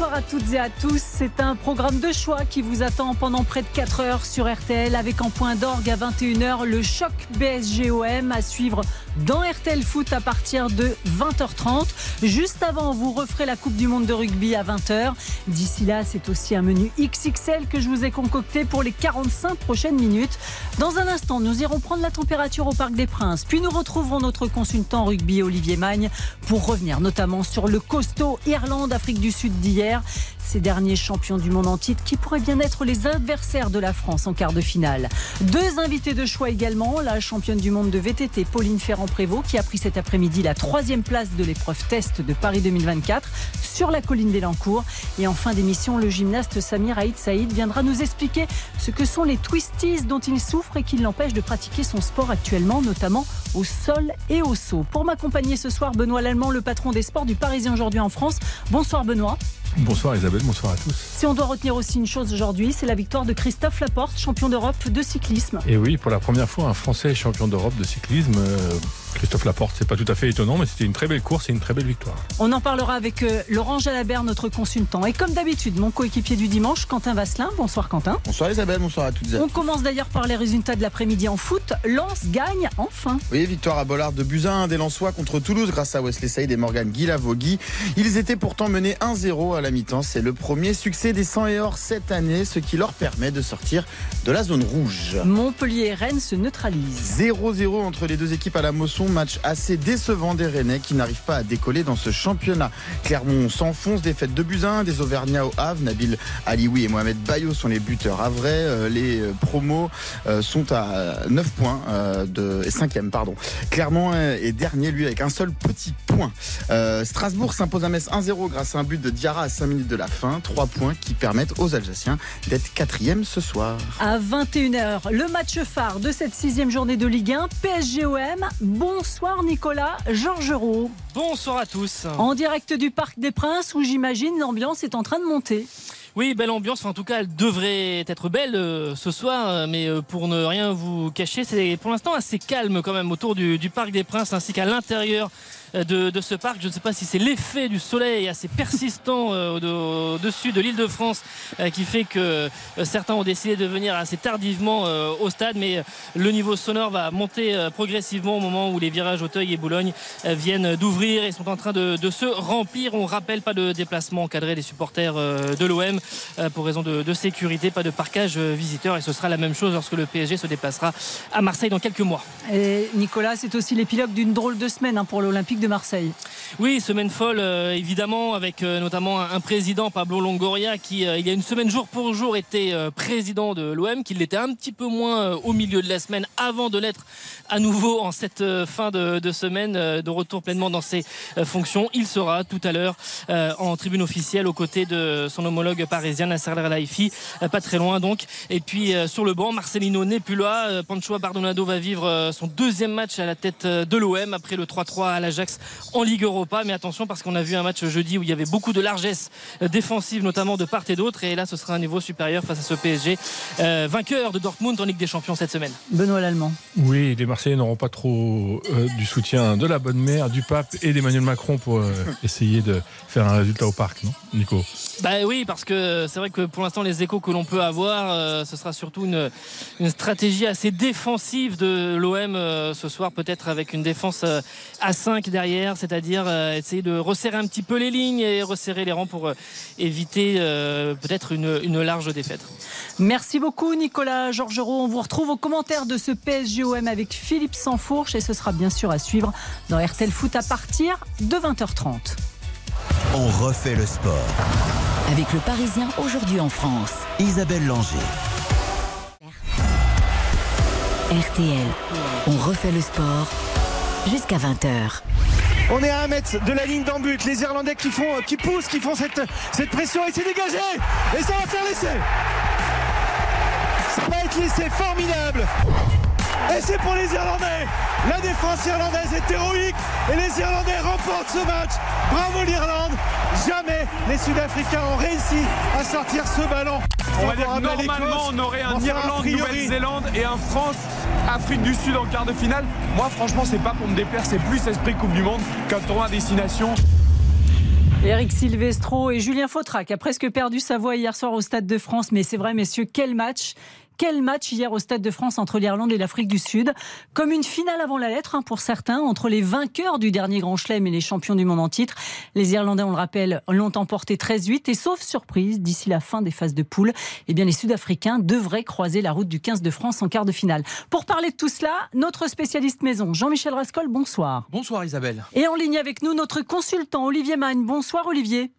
Bonsoir à toutes et à tous. C'est un programme de choix qui vous attend pendant près de 4 heures sur RTL avec en point d'orgue à 21h le choc BSGOM à suivre dans RTL Foot à partir de 20h30. Juste avant, vous referez la Coupe du Monde de rugby à 20h. D'ici là, c'est aussi un menu XXL que je vous ai concocté pour les 45 prochaines minutes. Dans un instant, nous irons prendre la température au Parc des Princes. Puis nous retrouverons notre consultant rugby Olivier Magne pour revenir notamment sur le costaud Irlande-Afrique du Sud d'hier. Ces derniers champions du monde en titre qui pourraient bien être les adversaires de la France en quart de finale. Deux invités de choix également, la championne du monde de VTT Pauline Ferrand-Prévot qui a pris cet après-midi la troisième place de l'épreuve test de Paris 2024 sur la colline d'Elancourt. Et en fin d'émission, le gymnaste Samir Haït Saïd viendra nous expliquer ce que sont les twisties dont il souffre et qui l'empêchent de pratiquer son sport actuellement, notamment au sol et au saut. Pour m'accompagner ce soir, Benoît Lallemand, le patron des sports du Parisien aujourd'hui en France. Bonsoir Benoît. Bonsoir Isabelle, bonsoir à tous. Si on doit retenir aussi une chose aujourd'hui, c'est la victoire de Christophe Laporte, champion d'Europe de cyclisme. Et oui, pour la première fois, un Français champion d'Europe de cyclisme. Euh, Christophe Laporte, c'est pas tout à fait étonnant, mais c'était une très belle course et une très belle victoire. On en parlera avec euh, Laurent Jalabert, notre consultant. Et comme d'habitude, mon coéquipier du dimanche, Quentin Vasselin. Bonsoir Quentin. Bonsoir Isabelle, bonsoir à toutes et à On commence d'ailleurs par les résultats de l'après-midi en foot. Lens gagne enfin. Oui, victoire à Bollard de Buzyn des Lensois contre Toulouse grâce à Wesley Saïd et Morgan Guilavogui. Ils étaient pourtant menés 1-0 à la mi-temps. C'est le premier succès des 100 et or cette année, ce qui leur permet de sortir de la zone rouge. Montpellier et Rennes se neutralisent. 0-0 entre les deux équipes à la Mosson, match assez décevant des Rennais qui n'arrivent pas à décoller dans ce championnat. Clermont s'enfonce, défaite de Buzyn, des Auvergnats au Havre, Nabil Alioui et Mohamed Bayo sont les buteurs à vrai. Euh, Les euh, promos euh, sont à 9 points de, et 5e, pardon. Clermont est dernier, lui, avec un seul petit point. Strasbourg s'impose à Metz 1-0 grâce à un but de Diarra 5 minutes de la fin. 3 points qui permettent aux Alsaciens d'être quatrième ce soir. À 21h, le match phare de cette sixième journée de Ligue 1, PSGOM. Bonsoir Nicolas Georgerot. Bonsoir à tous. En direct du Parc des Princes où j'imagine l'ambiance est en train de monter. Oui, belle ambiance. Enfin, en tout cas, elle devrait être belle euh, ce soir. Mais euh, pour ne rien vous cacher, c'est pour l'instant assez calme quand même autour du, du Parc des Princes ainsi qu'à l'intérieur de, de ce parc. Je ne sais pas si c'est l'effet du soleil assez persistant euh, au- au-dessus de l'île de France euh, qui fait que euh, certains ont décidé de venir assez tardivement euh, au stade. Mais euh, le niveau sonore va monter euh, progressivement au moment où les virages Auteuil et Boulogne euh, viennent d'ouvrir et sont en train de, se remplir. On rappelle pas de déplacement encadré des supporters euh, de l'OM euh, pour raison de, sécurité, pas de parquage euh, visiteur et ce sera la même chose lorsque le PSG se déplacera à Marseille dans quelques mois. Nicolas, c'est aussi l'épilogue d'une drôle de semaine hein, pour l'Olympique de Marseille. Oui, semaine folle, euh, évidemment, avec euh, notamment un, président, Pablo Longoria, qui, euh, il y a une semaine jour pour jour, était président de l'OM, qu'il l'était un petit peu moins au milieu de la semaine, avant de l'être à nouveau en cette fin de, semaine, de retour pleinement dans ses fonctions. Il sera tout à l'heure en tribune officielle aux côtés de son homologue parisien, Nasser euh, pas très loin donc. Et puis sur le banc, Marcelino n'est plus là. Euh, Pancho Bardonado va vivre son deuxième match à la tête de l'OM après le 3-3 à l'Ajax en Ligue Europa. Mais attention parce qu'on a vu un match jeudi où il y avait beaucoup de largesse euh, défensive, notamment de part et d'autre. Et là, ce sera un niveau supérieur face à ce PSG, euh, vainqueur de Dortmund en Ligue des Champions cette semaine. Benoît Lallemand. Oui, les Marseillais n'auront pas trop euh, du soutien de la bonne mère, du pape et d'Emmanuel Macron pour euh, essayer de faire un résultat au parc, non Nico? Bah oui, parce que c'est vrai que pour l'instant, les échos que l'on peut avoir, euh, ce sera surtout une, une stratégie assez défensive de l'OM euh, ce soir, peut-être avec une défense euh, à 5 derrière, c'est-à-dire euh, essayer de resserrer un petit peu les lignes et resserrer les rangs pour euh, éviter euh, peut-être une, une large défaite. Merci beaucoup Nicolas Georgerot. On vous retrouve aux commentaires de ce PSGOM avec Philippe Sansfourche et ce sera bien sûr à suivre dans RTL Foot à partir de 20h30. On refait le sport. Avec le Parisien aujourd'hui en France. Isabelle Langer. RTL. On refait le sport jusqu'à 20h. On est à un mètre de la ligne d'en but. Les Irlandais qui poussent, qui font cette, cette pression et c'est dégagé. Et ça va faire l'essai. Ça va être l'essai formidable. Et c'est pour les Irlandais. La défense irlandaise est héroïque et les Irlandais remportent ce match. Bravo l'Irlande. Jamais les Sud-Africains ont réussi à sortir ce ballon. On va dire que normalement on aurait un Irlande, Nouvelle-Zélande et un France, Afrique du Sud en quart de finale. Moi franchement c'est pas pour me déplaire, c'est plus esprit Coupe du Monde qu'un tournoi à destination. Eric Silvestro et Julien Fautrac a presque perdu sa voix hier soir au Stade de France. Mais c'est vrai, messieurs, quel match quel match hier au Stade de France entre l'Irlande et l'Afrique du Sud. Comme une finale avant la lettre hein, pour certains, entre les vainqueurs du dernier Grand Chelem et les champions du monde en titre. Les Irlandais, on le rappelle, l'ont emporté 13-8 et sauf surprise, d'ici la fin des phases de poule, eh bien les Sud-Africains devraient croiser la route du 15 de France en quart de finale. Pour parler de tout cela, notre spécialiste maison, Jean-Michel Rascol, bonsoir. Bonsoir Isabelle. Et en ligne avec nous, notre consultant Olivier Magne. Bonsoir Olivier.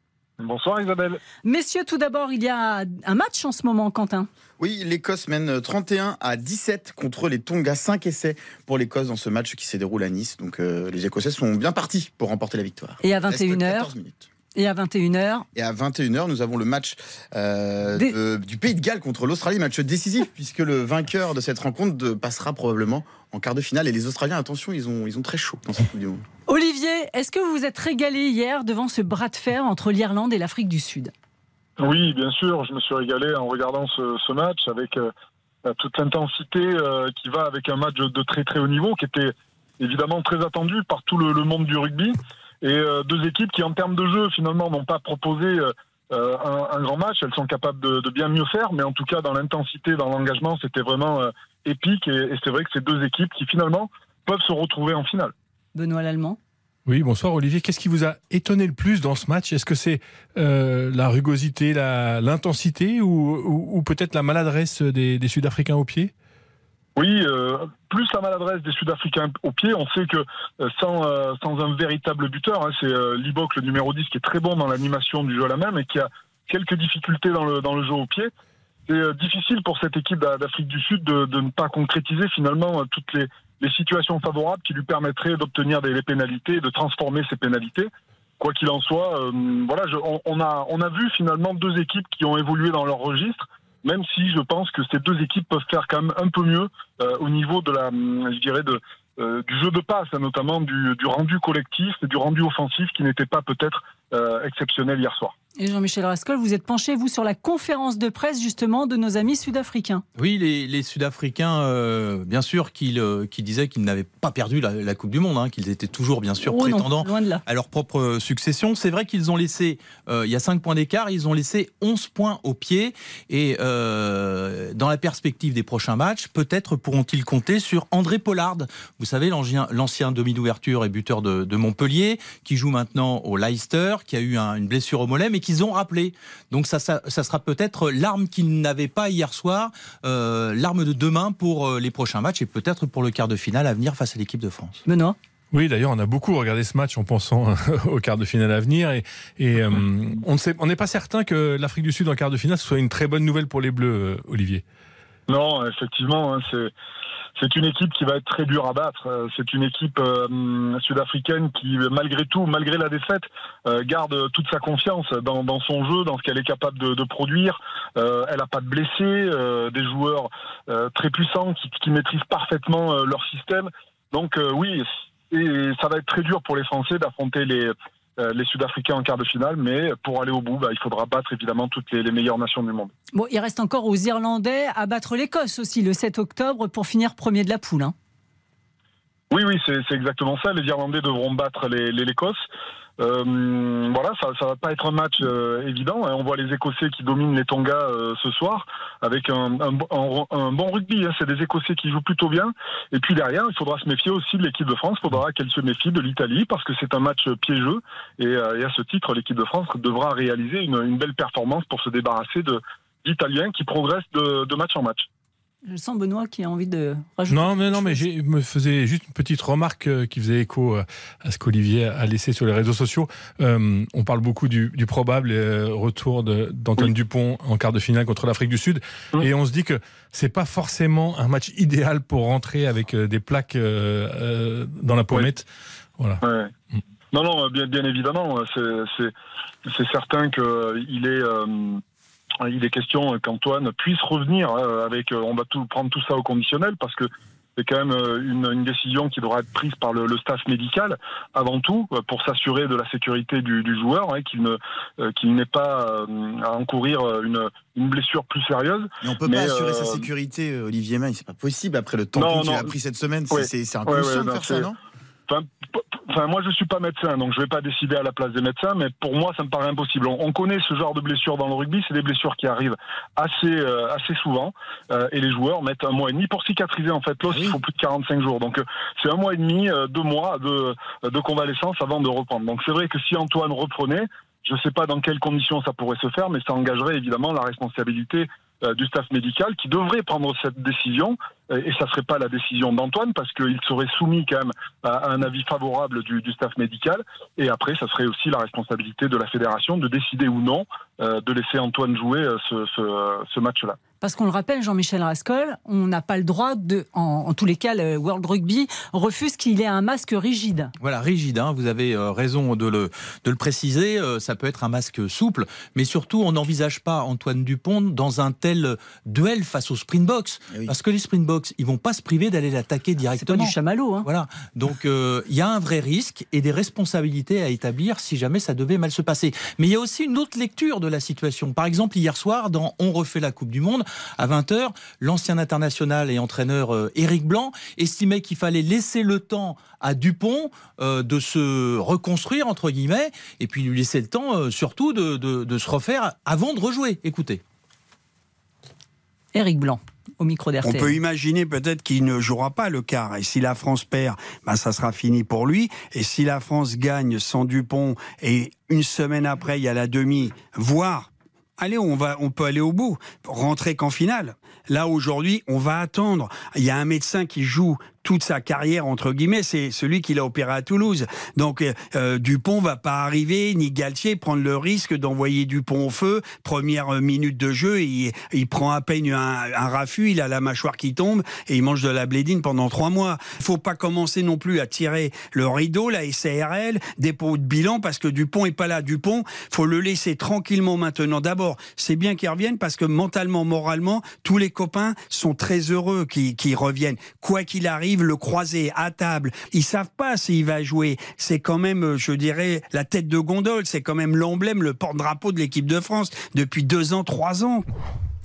Bonsoir Isabelle. Messieurs, tout d'abord, il y a un match en ce moment, Quentin. Oui, l'Écosse mène 31 à 17 contre les Tonga. 5 essais pour l'Écosse dans ce match qui se déroule à Nice. Donc euh, les Écossais sont bien partis pour remporter la victoire. Et à 21h et à 21h. Et à 21h, nous avons le match euh, du Pays de Galles contre l'Australie, match décisif, puisque le vainqueur de cette rencontre passera probablement en quart de finale. Et les Australiens, attention, ils ont, ils ont très chaud dans cette Coupe du Monde. Olivier, est-ce que vous vous êtes régalé hier devant ce bras de fer entre l'Irlande et l'Afrique du Sud? Oui, bien sûr, je me suis régalé en regardant ce, match avec euh, toute l'intensité euh, qui va avec un match de très très haut niveau qui était évidemment très attendu par tout le, monde du rugby. Et euh, deux équipes qui, en termes de jeu, finalement, n'ont pas proposé un, grand match. Elles sont capables de, bien mieux faire, mais en tout cas, dans l'intensité, dans l'engagement, c'était vraiment épique. et c'est vrai que c'est deux équipes qui, finalement, peuvent se retrouver en finale. Benoît Lallemand oui, bonsoir Olivier. Qu'est-ce qui vous a étonné le plus dans ce match? Est-ce que c'est euh, la rugosité, l'intensité ou, peut-être la maladresse des, Sud-Africains au pied oui, euh, plus la maladresse des Sud-Africains au pied. On sait que euh, sans, sans un véritable buteur, hein, c'est Libok, le numéro 10, qui est très bon dans l'animation du jeu à la main, mais qui a quelques difficultés dans le, dans le jeu au pied. C'est difficile pour cette équipe d'Afrique du Sud de, de, ne pas concrétiser finalement toutes les, les situations favorables qui lui permettraient d'obtenir des, pénalités et de transformer ces pénalités. Quoi qu'il en soit, euh, voilà, on, a, on a vu finalement deux équipes qui ont évolué dans leur registre, même si je pense que ces deux équipes peuvent faire quand même un peu mieux euh, au niveau de la, je dirais, de, euh, du jeu de passe, notamment du, du, rendu collectif et du rendu offensif qui n'était pas peut-être exceptionnel hier soir. Et Jean-Michel Rascol, vous êtes penché, vous, sur la conférence de presse, justement, de nos amis sud-africains. Oui, les, Sud-Africains, euh, bien sûr, qui, euh, qui disaient qu'ils n'avaient pas perdu la, Coupe du Monde, hein, qu'ils étaient toujours, bien sûr, oh prétendants à leur propre succession. C'est vrai qu'ils ont laissé, euh, il y a 5 points d'écart, ils ont laissé 11 points au pied. Et dans la perspective des prochains matchs, peut-être pourront-ils compter sur André Pollard. Vous savez, l'ancien demi d'ouverture et buteur de, Montpellier, qui joue maintenant au Leicester, qui a eu une blessure au mollet, mais qu'ils ont rappelé. Donc ça, ça, sera peut-être l'arme qu'ils n'avaient pas hier soir, euh, l'arme de demain pour euh, les prochains matchs et peut-être pour le quart de finale à venir face à l'équipe de France. Benoît? Oui, d'ailleurs, on a beaucoup regardé ce match en pensant au quart de finale à venir. Et, et euh, on n'est pas certain que l'Afrique du Sud en quart de finale soit une très bonne nouvelle pour les Bleus, Olivier. Non, effectivement, hein, c'est une équipe qui va être très dure à battre. Euh, c'est une équipe euh, sud-africaine qui, malgré tout, malgré la défaite, euh, garde toute sa confiance dans, son jeu, dans ce qu'elle est capable de, produire. elle n'a pas de blessés, des joueurs très puissants qui, qui maîtrisent parfaitement leur système. Donc oui, et ça va être très dur pour les Français d'affronter les, les Sud-Africains en quart de finale, mais pour aller au bout, bah, il faudra battre évidemment toutes les, meilleures nations du monde. Bon, il reste encore aux Irlandais à battre l'Écosse aussi le 7 octobre pour finir premier de la poule. Hein. Oui, oui, c'est exactement ça. Les Irlandais devront battre l'Écosse. Euh, voilà, ça, ça va pas être un match euh, évident. Hein. On voit les Écossais qui dominent les Tonga euh, ce soir avec un, bon rugby. Hein. C'est des Écossais qui jouent plutôt bien. Et puis derrière, il faudra se méfier aussi de l'équipe de France. Il faudra qu'elle se méfie de l'Italie parce que c'est un match piégeux. Et, à ce titre, l'équipe de France devra réaliser une, belle performance pour se débarrasser d'Italiens qui progressent de match en match. Je sens Benoît qui a envie de rajouter. Non, mais non, mais je me faisais juste une petite remarque euh, qui faisait écho euh, à ce qu'Olivier a laissé sur les réseaux sociaux. Euh, on parle beaucoup du, probable retour d'Antoine Dupont en quart de finale contre l'Afrique du Sud, et on se dit que c'est pas forcément un match idéal pour rentrer avec des plaques dans la pommette. Voilà. Mmh. Non, non, bien, bien évidemment, c'est certain qu'il est il est question qu'Antoine puisse revenir euh, avec, euh, on va tout, prendre tout ça au conditionnel parce que c'est quand même une, décision qui devra être prise par le, staff médical avant tout pour s'assurer de la sécurité du, joueur, hein, qu'il ne qu'il n'ait pas à encourir une, une blessure plus sérieuse. Mais on peut pas assurer sa sécurité, Olivier Magne, c'est pas possible après le temps qu'il a pris cette semaine. C'est un peu de faire ça, non? Enfin, moi, je suis pas médecin, donc je vais pas décider à la place des médecins, mais pour moi, ça me paraît impossible. On, connaît ce genre de blessures dans le rugby, c'est des blessures qui arrivent assez, euh, assez souvent, euh, et les joueurs mettent un mois et demi pour cicatriser. En fait, l'os, il faut plus de 45 jours, donc euh, c'est un mois et demi, deux mois de, de convalescence avant de reprendre. Donc c'est vrai que si Antoine reprenait, je ne sais pas dans quelles conditions ça pourrait se faire, mais ça engagerait évidemment la responsabilité du staff médical qui devrait prendre cette décision et ça serait pas la décision d'Antoine parce qu'il serait soumis quand même à un avis favorable du, staff médical. Et après, ça serait aussi la responsabilité de la fédération de décider ou non euh, de laisser Antoine jouer euh, ce match-là. Parce qu'on le rappelle, Jean-Michel Rascol, on n'a pas le droit de, en, tous les cas, le World Rugby refuse qu'il ait un masque rigide. Voilà, rigide, hein, vous avez euh, raison de le, de le préciser, euh, ça peut être un masque souple, mais surtout, on n'envisage pas Antoine Dupont dans un tel duel face aux Springboks. Eh Parce que les Springboks, ils vont pas se priver d'aller l'attaquer directement. C'est pas du chamallow. Hein. Voilà, donc euh, il y a un vrai risque et des responsabilités à établir si jamais ça devait mal se passer. Mais il y a aussi une autre lecture de la situation. Par exemple, hier soir, dans On refait la Coupe du Monde, à 20h, l'ancien international et entraîneur euh, Éric Blanc estimait qu'il fallait laisser le temps à Dupont euh, de se reconstruire, entre guillemets, et puis lui laisser le temps euh, surtout de, se refaire avant de rejouer. Écoutez. Éric Blanc. Micro On peut imaginer peut-être qu'il ne jouera pas le quart. Et si la France perd, ben ça sera fini pour lui. Et si la France gagne sans Dupont et une semaine après il y a la demi, voire allez, on va, on peut aller au bout, rentrer qu'en finale. Là aujourd'hui, on va attendre. Il y a un médecin qui joue toute sa carrière entre guillemets, c'est celui qui l'a opéré à Toulouse. Donc euh, euh, Dupont va pas arriver ni Galtier prendre le risque d'envoyer Dupont au feu. Première minute de jeu, il, prend à peine un, un, il a la mâchoire qui tombe et il mange de la blédine pendant trois mois. Il faut pas commencer non plus à tirer le rideau, la SARL, dépôt de bilan parce que Dupont est pas là. Dupont, faut le laisser tranquillement maintenant. D'abord, c'est bien qu'il revienne parce que mentalement, moralement, tous les copains sont très heureux qu'ils reviennent. Quoi qu'il arrive le croiser à table. Ils savent pas s'il va jouer. C'est quand même, euh, je dirais, la tête de gondole. C'est quand même l'emblème, le porte-drapeau de l'équipe de France depuis deux ans, trois ans.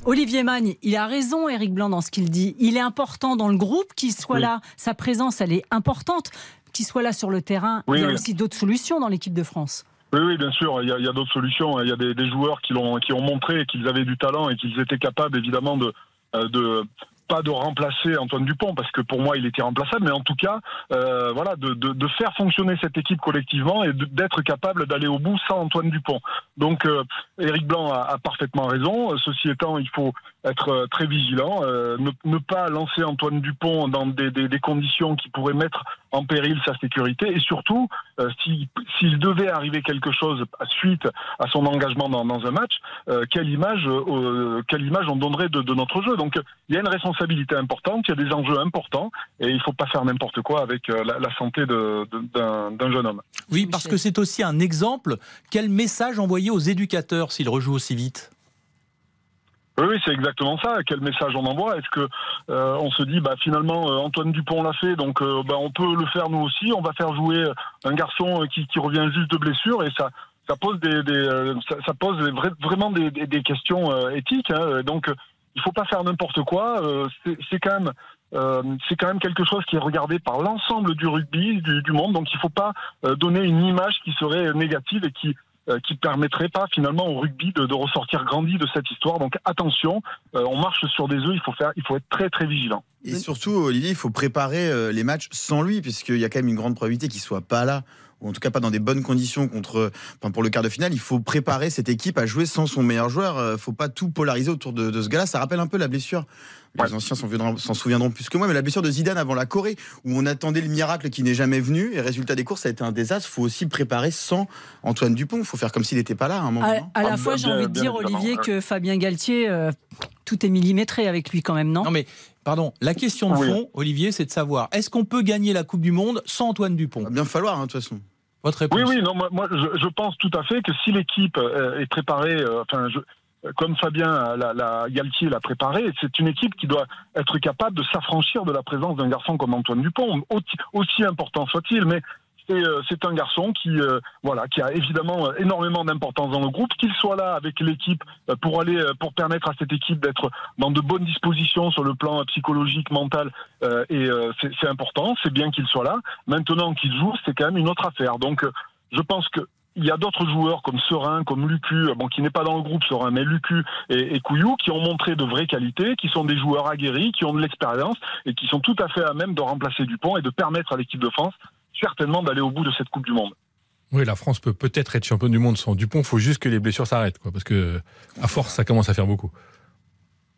Olivier Magne, il a raison, Eric Blanc, dans ce qu'il dit. Il est important dans le groupe qu'il soit là. Sa présence, elle est importante. Qu'il soit là sur le terrain. il y a aussi d'autres solutions dans l'équipe de France. Oui, oui, bien sûr, il y a, d'autres solutions. Il y a des, joueurs qui, ont, qui ont montré qu'ils avaient du talent et qu'ils étaient capables, évidemment, de, euh, de pas de remplacer Antoine Dupont parce que pour moi il était remplaçable, mais en tout cas, euh, voilà, de, faire fonctionner cette équipe collectivement et d'être capable d'aller au bout sans Antoine Dupont. Donc, euh, Éric Blanc a, a, parfaitement raison. Ceci étant, il faut être euh, très vigilant, euh, ne, ne, pas lancer Antoine Dupont dans des, des, des, conditions qui pourraient mettre en péril sa sécurité, et surtout, euh, s'il devait arriver quelque chose suite à son engagement dans, dans un match, quelle image, quelle image on donnerait de, de notre jeu? Donc, il y a une responsabilité importante, il y a des enjeux importants et il ne faut pas faire n'importe quoi avec euh, la, santé d'un jeune homme. Oui, parce que c'est aussi un exemple. Quel message envoyer aux éducateurs s'ils rejouent aussi vite? Oui, c'est exactement ça. Quel message on envoie? Est-ce que euh, on se dit, bah finalement, euh, Antoine Dupont l'a fait, donc bah, on peut le faire nous aussi. On va faire jouer un garçon qui, revient juste de blessure et ça, ça pose des, ça, pose vraiment des, questions éthiques. Hein. Donc il faut pas faire n'importe quoi. Euh, c'est quand même euh, c'est quand même quelque chose qui est regardé par l'ensemble du rugby du, monde. Donc il ne faut pas euh, donner une image qui serait négative et qui qui permettrait pas finalement au rugby de, ressortir grandi de cette histoire. Donc attention, on marche sur des œufs. Il faut faire, il faut être très très vigilant. Et surtout, Olivier, il faut préparer les matchs sans lui, puisqu'il y a quand même une grande probabilité qu'il soit pas là ou en tout cas pas dans des bonnes conditions contre, enfin pour le quart de finale, il faut préparer cette équipe à jouer sans son meilleur joueur. Euh, faut pas tout polariser autour de, ce gars-là. Ça rappelle un peu la blessure. Les anciens s'en souviendront plus que moi, mais la blessure de Zidane avant la Corée, où on attendait le miracle qui n'est jamais venu, et résultat des courses, ça a été un désastre. faut aussi préparer sans Antoine Dupont. Il faut faire comme s'il n'était pas là à un moment. À, la ah, fois, j'ai envie de dire, Olivier, que Fabien Galtier, euh, tout est millimétré avec lui quand même, non? Non, mais Pardon, la question de fond, Olivier, c'est de savoir est-ce qu'on peut gagner la Coupe du Monde sans Antoine Dupont? Il va bien falloir, hein, de toute façon. Votre réponse Oui, oui, non, moi, je, pense tout à fait que si l'équipe euh, est préparée, euh, enfin, comme Fabien la, la, Galtier l'a préparé, c'est une équipe qui doit être capable de s'affranchir de la présence d'un garçon comme Antoine Dupont, aussi important soit-il, mais euh, c'est un garçon qui, euh, voilà, qui a évidemment énormément d'importance dans le groupe. Qu'il soit là avec l'équipe euh, pour aller, pour permettre à cette équipe d'être dans de bonnes dispositions sur le plan psychologique, mental, et c'est important. C'est bien qu'il soit là. Maintenant qu'il joue, c'est quand même une autre affaire. Donc, je pense que il y a d'autres joueurs comme Serein, comme Lucu, bon, qui n'est pas dans le groupe Serein, mais Lucu et, et Couillou, qui ont montré de vraies qualités, qui sont des joueurs aguerris, qui ont de l'expérience et qui sont tout à fait à même de remplacer Dupont et de permettre à l'équipe de France certainement d'aller au bout de cette Coupe du Monde. Oui, la France peut peut-être être championne du monde sans Dupont. Il faut juste que les blessures s'arrêtent, quoi, parce que à force, ça commence à faire beaucoup.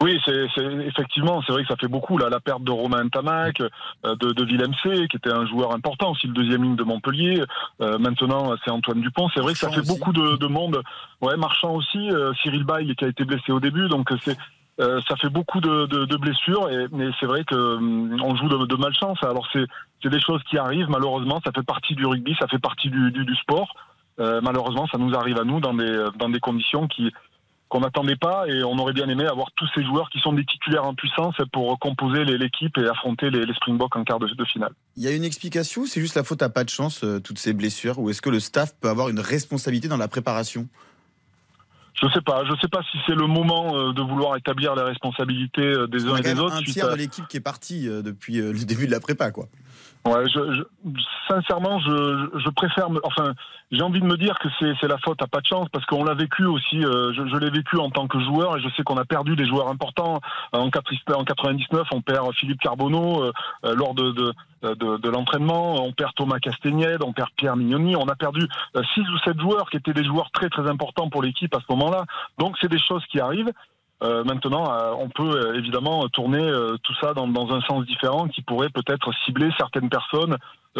Oui, c'est effectivement, c'est vrai que ça fait beaucoup là, la perte de Romain Tamac, euh, de, de Willem C, qui était un joueur important aussi, le deuxième ligne de Montpellier. Euh, maintenant, c'est Antoine Dupont. C'est vrai que ça fait beaucoup de, de, monde. Ouais, Marchand aussi, euh, Cyril Bail qui a été blessé au début, donc c'est euh, ça fait beaucoup de, de, de blessures, et, mais c'est vrai qu'on hum, on joue de, de malchance. Alors c'est des choses qui arrivent, malheureusement, ça fait partie du rugby, ça fait partie du, du, du sport. Euh, malheureusement, ça nous arrive à nous dans des, dans des conditions qui qu'on n'attendait pas et on aurait bien aimé avoir tous ces joueurs qui sont des titulaires en puissance pour composer l'équipe et affronter les, les, Springboks en quart de, de, finale. Il y a une explication c'est juste la faute à pas de chance, euh, toutes ces blessures, ou est-ce que le staff peut avoir une responsabilité dans la préparation? Je sais pas. Je sais pas si c'est le moment euh, de vouloir établir les responsabilités euh, des uns et des autres. Un tiers de l'équipe qui est partie depuis le début de la prépa, quoi. Sincèrement, je, préfère. enfin, j'ai envie de me dire que c'est la faute à pas de chance parce qu'on l'a vécu aussi. Euh, je, l'ai vécu en tant que joueur et je sais qu'on a perdu des joueurs importants. En, en 99, on perd Philippe Carbonneau euh, euh, lors de, de, l'entraînement. On perd Thomas Castagnède, on perd Pierre Mignoni. On a perdu six ou sept joueurs qui étaient des joueurs très très importants pour l'équipe à ce moment-là. Donc c'est des choses qui arrivent. Euh, maintenant, euh, on peut euh, évidemment tourner tout ça dans, un sens différent qui pourrait peut-être cibler certaines personnes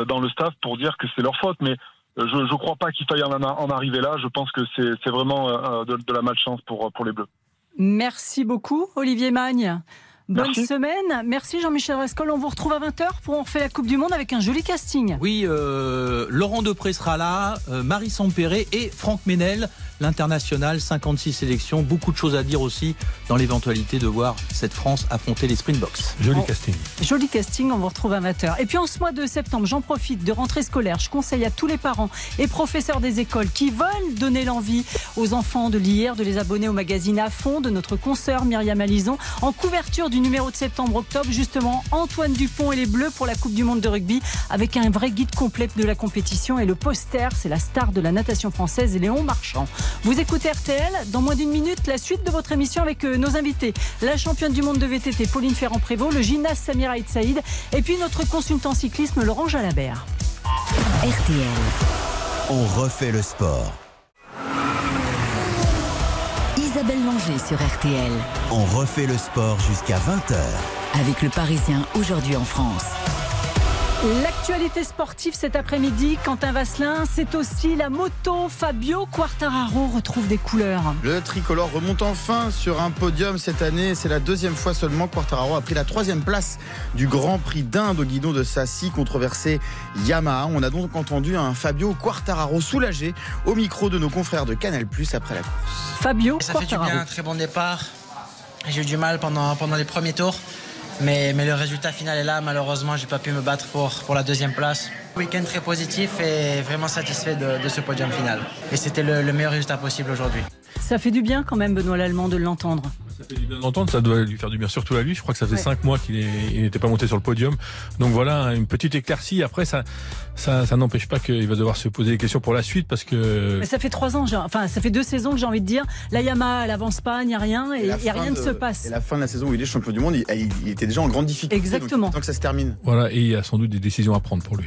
dans le staff pour dire que c'est leur faute. Mais je ne crois pas qu'il faille en, arriver là. Je pense que c'est vraiment de, de, la malchance pour, pour les Bleus. Merci beaucoup, Olivier Magne. Bonne semaine. Merci Jean-Michel Rescol. On vous retrouve à 20h pour On refait la Coupe du Monde avec un joli casting. Oui, euh, Laurent Depré sera là, euh, Marie Sampéré et Franck Ménel, l'international, 56 sélections. Beaucoup de choses à dire aussi dans l'éventualité de voir cette France affronter les Springboks. Joli casting. Joli casting, on vous retrouve à 20h. Et puis en ce mois de septembre, j'en profite de rentrée scolaire. Je conseille à tous les parents et professeurs des écoles qui veulent donner l'envie aux enfants de lire, de les abonner au magazine à fond de notre consoeur Myriam Alison en couverture du numéro de septembre-octobre, justement Antoine Dupont et les Bleus pour la Coupe du Monde de rugby, avec un vrai guide complet de la compétition. Et le poster, c'est la star de la natation française, Léon Marchand. Vous écoutez RTL, dans moins d'une minute, la suite de votre émission avec euh, nos invités. La championne du monde de VTT, Pauline Ferrand-Prévot, le gymnaste Samira Saïd, et puis notre consultant cyclisme, Laurent Jalabert. RTL. On refait le sport. Isabelle Langer sur RTL. On refait le sport jusqu'à 20h. Avec le Parisien aujourd'hui en France. L'actualité sportive cet après-midi, Quentin Vasselin, c'est aussi la moto. Fabio Quartararo retrouve des couleurs. Le tricolore remonte enfin sur un podium cette année. C'est la deuxième fois seulement. Quartararo a pris la troisième place du Grand Prix d'Inde au guidon de Sassi, controversé Yamaha. On a donc entendu un Fabio Quartararo soulagé au micro de nos confrères de Canal Plus après la course. Fabio Ça Quartararo. fait du bien, un très bon départ. J'ai eu du mal pendant, pendant les premiers tours. Mais, mais, le résultat final est là. Malheureusement, j'ai pas pu me battre pour, pour la deuxième place. Week-end très positif et vraiment satisfait de, de ce podium final. Et c'était le, le, meilleur résultat possible aujourd'hui. Ça fait du bien quand même, Benoît Lallemand, de l'entendre. Ça fait du bien d'entendre, ça doit lui faire du bien surtout à lui. Je crois que ça fait ouais. cinq mois qu'il n'était pas monté sur le podium. Donc voilà, une petite éclaircie. Après, ça, ça, ça n'empêche pas qu'il va devoir se poser des questions pour la suite parce que. Mais ça fait trois ans, enfin, ça fait deux saisons que j'ai envie de dire. La Yamaha, elle avance pas, il n'y a rien et, et, et rien ne se passe. Et la fin de la saison où il est champion du monde, il, il était déjà en grande difficulté. Exactement. Tant que ça se termine. Voilà, et il y a sans doute des décisions à prendre pour lui.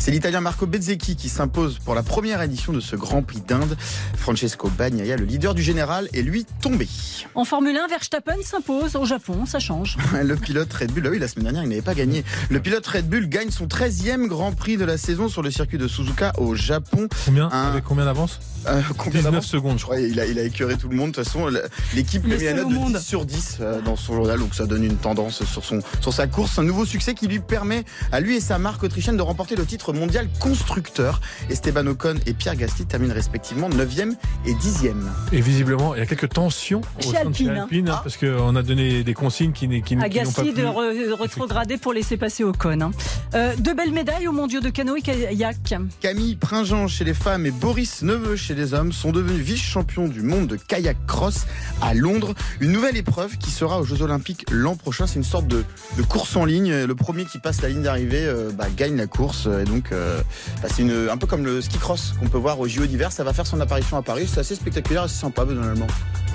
C'est l'Italien Marco Bezzecchi qui s'impose pour la première édition de ce Grand Prix d'Inde. Francesco Bagnaia, le leader du général, est lui tombé. En Formule 1, Verstappen s'impose au Japon, ça change. le pilote Red Bull, ah oui, la semaine dernière, il n'avait pas gagné. Le pilote Red Bull gagne son 13e Grand Prix de la saison sur le circuit de Suzuka au Japon. Combien Un... Avec combien d'avance euh, combien 19 secondes, je crois. Ouais, il, a, il a écœuré tout le monde. De toute façon, l'équipe mis la note de 10 sur 10 euh, dans son journal, donc ça donne une tendance sur, son, sur sa course. Un nouveau succès qui lui permet à lui et sa marque autrichienne de remporter le titre titre mondial constructeur. Esteban Ocon et Pierre Gasly terminent respectivement 9e et 10e. Et visiblement, il y a quelques tensions au sein de Alpine, hein, parce qu'on a donné des consignes qui, qui, qui à Gasly de rétrograder pour laisser passer Ocon. Hein. Euh, deux belles médailles au mondiaux de canoë kayak. Camille Pringent chez les femmes et Boris Neveu chez les hommes sont devenus vice-champions du monde de kayak cross à Londres. Une nouvelle épreuve qui sera aux Jeux Olympiques l'an prochain. C'est une sorte de, course en ligne. Le premier qui passe la ligne d'arrivée euh, bah, gagne la course. Et donc, euh, bah, c'est un peu comme le ski cross qu'on peut voir au JO d'hiver. Ça va faire son apparition à Paris. C'est assez spectaculaire, assez sympa, normalement.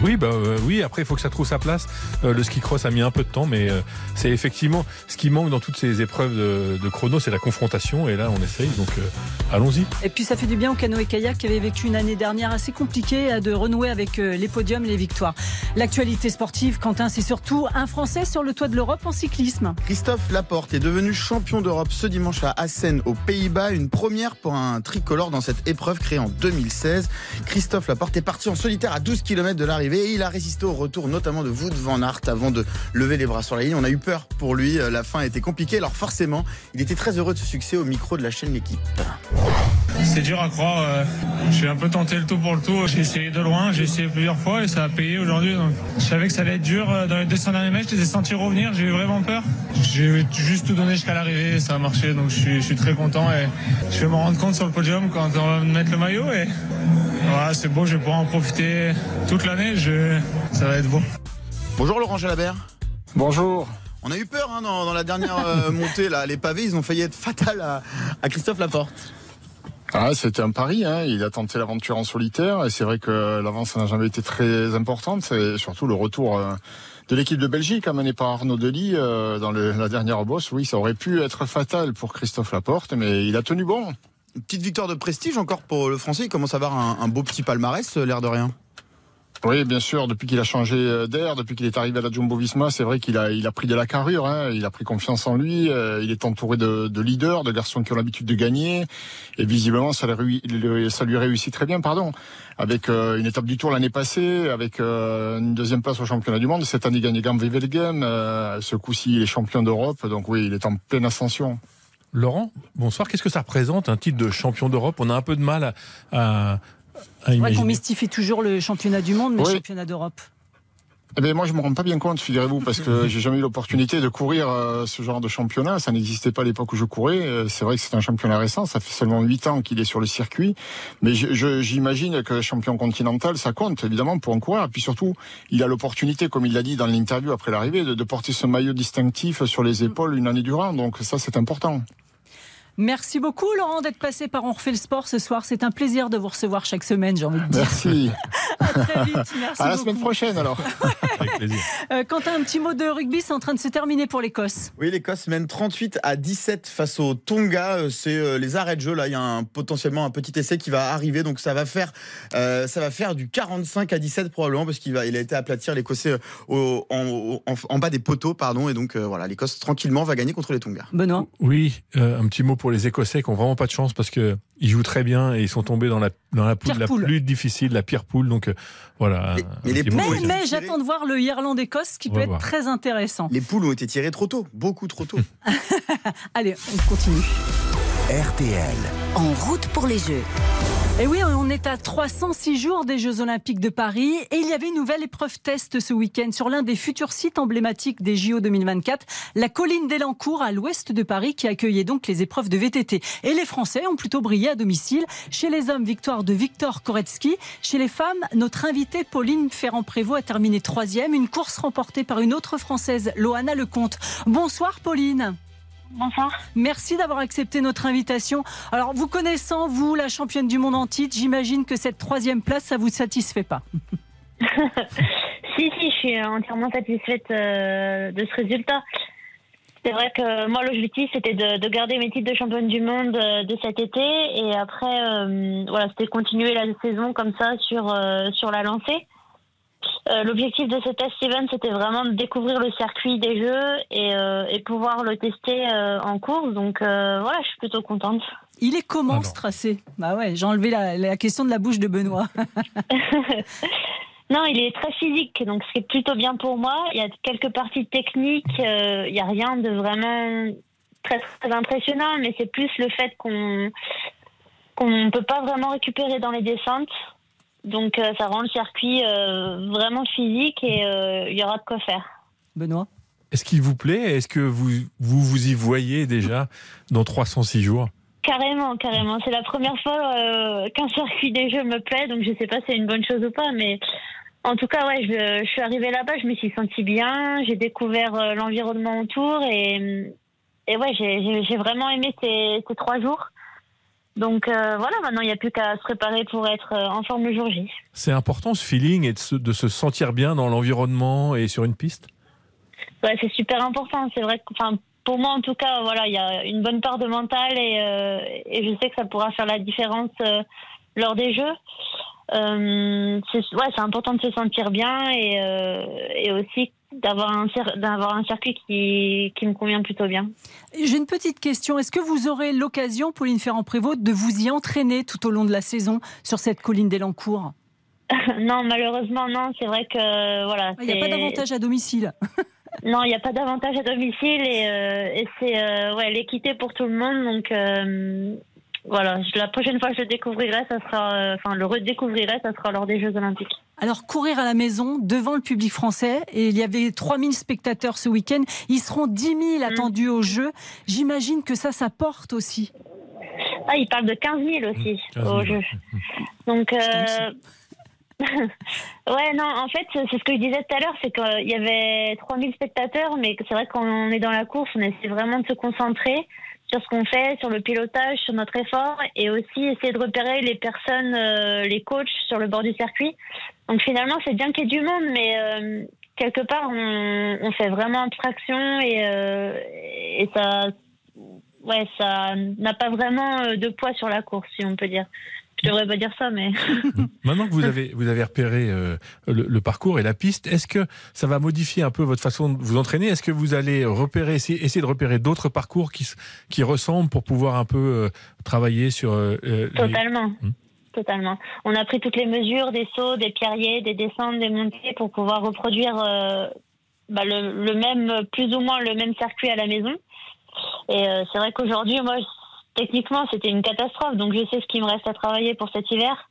Oui, bah, euh, oui. Après, il faut que ça trouve sa place. le ski cross a mis un peu de temps, mais c'est effectivement ce qui manque dans toutes ces épreuves de, chrono, c'est la confrontation. Et là, on essaye. Donc, allons-y. Et puis, ça fait du bien au canoë kayak qui avait vécu une année dernière assez compliquée de renouer avec les podiums, les victoires. L'actualité sportive, Quentin, c'est surtout un Français sur le toit de l'Europe en cyclisme. Christophe Laporte est devenu champion d'Europe ce dimanche à Assen, aux Une première pour un tricolore dans cette épreuve créée en 2016. Christophe Laporte est parti en solitaire à 12 km de l'arrivée et il a résisté au retour notamment de Wout van Aert avant de lever les bras sur la ligne. On a eu peur pour lui, la fin été compliquée. Alors forcément, il était très heureux de ce succès au micro de la chaîne L'équipe. C'est dur à croire. Euh, j'ai un peu tenté le tout pour le tout. J'ai essayé de loin, j'ai essayé plusieurs fois et ça a payé aujourd'hui. je savais que ça allait être dur. Euh, dans les 200 derniers mètres, je les ai sentis revenir. J'ai eu vraiment peur. J'ai juste tout donné jusqu'à l'arrivée ça a marché. Donc je suis, très content et je vais m'en rendre compte sur le podium quand on va mettre le maillot. Et voilà, c'est beau, je vais pouvoir en profiter toute l'année. Ça va être beau. Bonjour Laurent Jalabert. Bonjour. On a eu peur hein, dans, la dernière euh, montée, là. les pavés, ils ont failli être fatals à, à Christophe Laporte. Ah, c'était un pari. Hein. Il a tenté l'aventure en solitaire et c'est vrai que l'avance n'a jamais été très importante et surtout le retour euh, de l'équipe de Belgique amené par Arnaud Delis euh, dans la dernière bosse. Oui, ça aurait pu être fatal pour Christophe Laporte, mais il a tenu bon. Petite victoire de prestige encore pour le Français. Il commence à avoir un beau petit palmarès, l'air de rien. Oui, bien sûr. Depuis qu'il a changé euh, d'air, depuis qu'il est arrivé à la Jumbo-Visma, c'est vrai qu'il a, il a pris de la carrure. Hein. Il a pris confiance en lui. Euh, il est entouré de, de, leaders, de garçons qui ont l'habitude de gagner. Et visiblement, ça, lui, réussit très bien. Pardon. Avec euh, une étape du Tour l'année passée, avec une deuxième place au championnat du monde. Cette année, il gagne Gamvevelgem. ce coup-ci, il est champion d'Europe. Donc oui, il est en pleine ascension. Laurent, bonsoir. Qu'est-ce que ça représente un titre de champion d'Europe? On a un peu de mal à, c'est vrai qu'on mystifie toujours le championnat du monde, mais le championnat d'Europe. Eh bien, moi, je me rends pas bien compte, figurez-vous, parce que j'ai jamais eu l'opportunité de courir euh, ce genre de championnat. Ça n'existait pas à l'époque où je courais. Euh, c'est vrai que c'est un championnat récent. Ça fait seulement huit ans qu'il est sur le circuit. Mais j'imagine que champion continental, ça compte, évidemment, pour un coureur. Et puis surtout, il a l'opportunité, comme il l'a dit dans l'interview après l'arrivée, de, de porter ce maillot distinctif sur les épaules une année durant. Donc ça, c'est important. Merci beaucoup, Laurent, d'être passé par On refait le sport ce soir. C'est un plaisir de vous recevoir chaque semaine, j'ai envie de dire. Merci. à très vite. Merci. À la semaine prochaine, alors. Avec plaisir. Euh, Quentin, un petit mot de rugby, c'est en train de se terminer pour l'Écosse. Oui, l'Écosse mène 38 à 17 face au Tonga. Euh, c'est euh, les arrêts de jeu. Là, il y a potentiellement un petit essai qui va arriver. Donc, ça va faire, ça va faire du 45 à 17 probablement parce qu'il il a été aplatir l'Écossais en, en, bas des poteaux. pardon. Et donc, voilà, l'Écosse tranquillement va gagner contre les Tonga. Benoît? Oui, un petit mot pour les Écossais qui ont vraiment pas de chance parce que ils jouent très bien et ils sont tombés dans la dans la poule la plus difficile, la pire poule. Donc euh, voilà. Mais, mais, j'attends de voir le Irlande-Écosse qui peut être très intéressant. Les poules ont été tirées trop tôt, beaucoup trop tôt. Allez, on continue. RTL. En route pour les Jeux. Et oui, on est à 306 jours des Jeux Olympiques de Paris et il y avait une nouvelle épreuve test ce week-end sur l'un des futurs sites emblématiques des JO 2024, la colline d'Elancourt à l'ouest de Paris qui accueillait donc les épreuves de VTT. Et les Français ont plutôt brillé à domicile. Chez les hommes, victoire de Victor Koretsky. Chez les femmes, notre invitée Pauline Ferrand-Prévot a terminé troisième. Une course remportée par une autre Française, Loana Lecomte. Bonsoir Pauline. Bonsoir. Merci d'avoir accepté notre invitation. Alors, vous connaissant, vous, la championne du monde en titre, j'imagine que cette troisième place, ça vous satisfait pas Si, si, je suis entièrement satisfaite euh, de ce résultat. C'est vrai que moi, l'objectif, c'était de, garder mes titres de championne du monde euh, de cet été. Et après, euh, voilà, c'était continuer la saison comme ça sur, sur la lancée. Euh, l'objectif de ce test event, c'était vraiment de découvrir le circuit des jeux et, euh, pouvoir le tester euh, en course. Donc voilà, je suis plutôt contente. Il est comment ce tracé? Bah ouais, j'ai enlevé la, question de la bouche de Benoît. non, il est très physique, donc c'est plutôt bien pour moi. Il y a quelques parties techniques, il n'y a rien de vraiment très, très impressionnant, mais c'est plus le fait qu'on qu'on ne peut pas vraiment récupérer dans les descentes. Donc euh, ça rend le circuit euh, vraiment physique et euh, il y aura de quoi faire. Benoît? Est-ce qu'il vous plaît? Est-ce que vous, vous vous y voyez déjà dans 306 jours? Carrément, carrément. C'est la première fois qu'un circuit des Jeux me plaît, donc je ne sais pas si c'est une bonne chose ou pas, mais en tout cas, ouais, je, suis arrivée là-bas, je me suis sentie bien, j'ai découvert l'environnement autour et, et ouais, j'ai vraiment aimé ces, ces trois jours. Donc euh, voilà, maintenant il n'y a plus qu'à se préparer pour être euh, en forme le jour J. C'est important ce feeling et de se, de se sentir bien dans l'environnement et sur une piste? Ouais, c'est super important. C'est vrai que, pour moi en tout cas, voilà, il y a une bonne part de mental et, euh, et je sais que ça pourra faire la différence lors des Jeux. C'est ouais, c'est important de se sentir bien et, et aussi d'avoir un, d'avoir un circuit qui, qui me convient plutôt bien. J'ai une petite question. Est-ce que vous aurez l'occasion, Pauline Ferrand-Prévot, de vous y entraîner tout au long de la saison sur cette colline d'Elancourt Non, malheureusement, non. C'est vrai que voilà. Il n'y a pas d'avantage à domicile. non, il n'y a pas d'avantage à domicile et, euh, et c'est euh, ouais, l'équité pour tout le monde. Donc, euh, voilà, la prochaine fois que je le découvrirai, ça sera, euh, enfin, le redécouvrirai, ça sera lors des Jeux Olympiques. Alors, courir à la maison devant le public français, et il y avait 3000 spectateurs ce week-end, ils seront 10 000 mm. attendus aux Jeux. J'imagine que ça, ça porte aussi. Ah, il parle de 15 000 aussi aux Jeux. Donc, euh... ouais, non, en fait, c'est ce que je disais tout à l'heure, c'est qu'il y avait 3000 spectateurs, mais c'est vrai qu'on est dans la course, on essaie vraiment de se concentrer sur ce qu'on fait, sur le pilotage, sur notre effort, et aussi essayer de repérer les personnes, euh, les coachs sur le bord du circuit. Donc finalement, c'est bien qu'il y ait du monde, mais euh, quelque part, on, fait vraiment abstraction et, euh, et ça, ouais, ça n'a pas vraiment de poids sur la course, si on peut dire. Je devrais pas dire ça, mais. Maintenant que vous avez, vous avez repéré euh, le, parcours et la piste, est-ce que ça va modifier un peu votre façon de vous entraîner? Est-ce que vous allez repérer, essayer, de repérer d'autres parcours qui, qui ressemblent pour pouvoir un peu euh, travailler sur. Euh, Totalement. Hmm. Totalement. On a pris toutes les mesures des sauts, des pierriers, des descentes, des montées pour pouvoir reproduire bah, le, le, même, plus ou moins le même circuit à la maison. Et c'est vrai qu'aujourd'hui, moi, techniquement, c'était une catastrophe. Donc, je sais ce qui me reste à travailler pour cet hiver.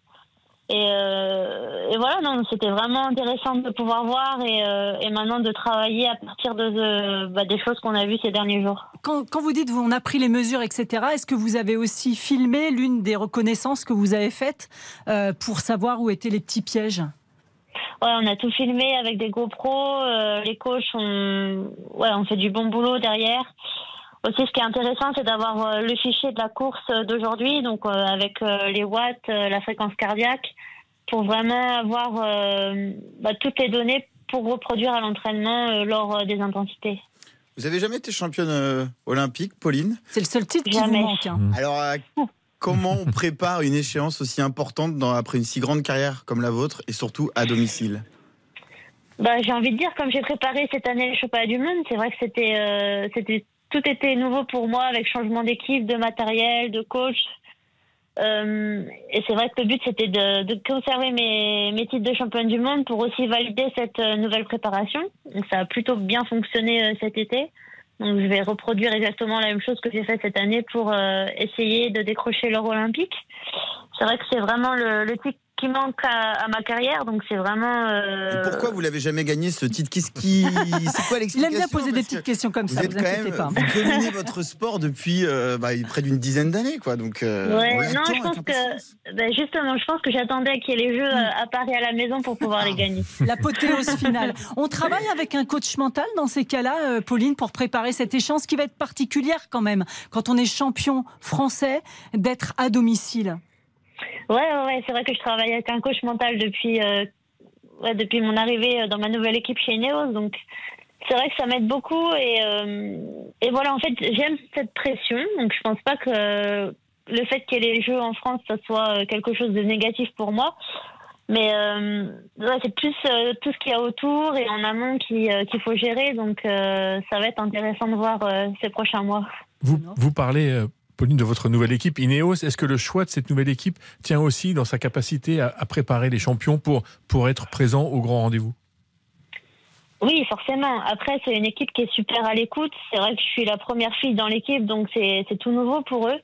Et, euh, voilà, non, c'était vraiment intéressant de pouvoir voir et, euh, maintenant de travailler à partir de, bah, des choses qu'on a vues ces derniers jours. Quand, vous dites on a pris les mesures, etc., est-ce que vous avez aussi filmé l'une des reconnaissances que vous avez faites euh, pour savoir où étaient les petits pièges? Ouais, on a tout filmé avec des GoPros. les coachs ont, ouais, on fait du bon boulot derrière. Aussi, ce qui est intéressant, c'est d'avoir euh, le fichier de la course d'aujourd'hui, donc euh, avec euh, les watts, la fréquence cardiaque, pour vraiment avoir bah, toutes les données pour reproduire à l'entraînement lors des intensités. Vous avez jamais été championne olympique, Pauline? C'est le seul titre qui vous manque. Hein. Mmh. Alors, comment on prépare une échéance aussi importante dans, après une si grande carrière comme la vôtre et surtout à domicile? Bah, j'ai envie de dire, comme j'ai préparé cette année les championnats du monde, c'est vrai que c'était c'était tout était nouveau pour moi avec changement d'équipe, de matériel, de coach. Euh, et c'est vrai que le but c'était de, conserver mes, titres de championne du monde pour aussi valider cette euh, nouvelle préparation. Donc ça a plutôt bien fonctionné euh, cet été. Donc je vais reproduire exactement la même chose que j'ai fait cette année pour essayer de décrocher l'or olympique. C'est vrai que c'est vraiment le, le titre qui manque à, ma carrière, donc c'est vraiment. Euh... pourquoi vous l'avez jamais gagné ce titre? Qu'est-ce qui, c'est quoi l'explication Il aime bien poser des petites questions comme ça. Vous, inquiétez pas. Vous dominez votre sport depuis euh, bah, près d'une dizaine d'années, quoi. Donc. Euh, ouais, non, je pense que ben justement, je pense que j'attendais qu'il y ait les Jeux à Paris à la maison pour pouvoir les gagner. L'apothéose finale. On travaille avec un coach mental dans ces cas-là, euh, Pauline, pour préparer cette échéance qui va être particulière quand même quand on est champion français d'être à domicile. Ouais, ouais, c'est vrai que je travaille avec un coach mental depuis, euh, depuis mon arrivée euh, dans ma nouvelle équipe chez Ineos. Donc, c'est vrai que ça m'aide beaucoup. Et, euh, et voilà, en fait, j'aime cette pression. Donc, je pense pas que le fait qu'il y ait les Jeux en France, ça soit quelque chose de négatif pour moi. Mais c'est plus tout ce qu'il y a autour et en amont qu'il faut gérer. Donc, ça va être intéressant de voir ces prochains mois. Vous, vous parlez Pauline, de votre nouvelle équipe Ineos. Est-ce que le choix de cette nouvelle équipe tient aussi dans sa capacité à, préparer les champions pour, pour être présent au grand rendez-vous? Oui, forcément. Après, c'est une équipe qui est super à l'écoute. C'est vrai que je suis la première fille dans l'équipe, donc c'est tout nouveau pour eux.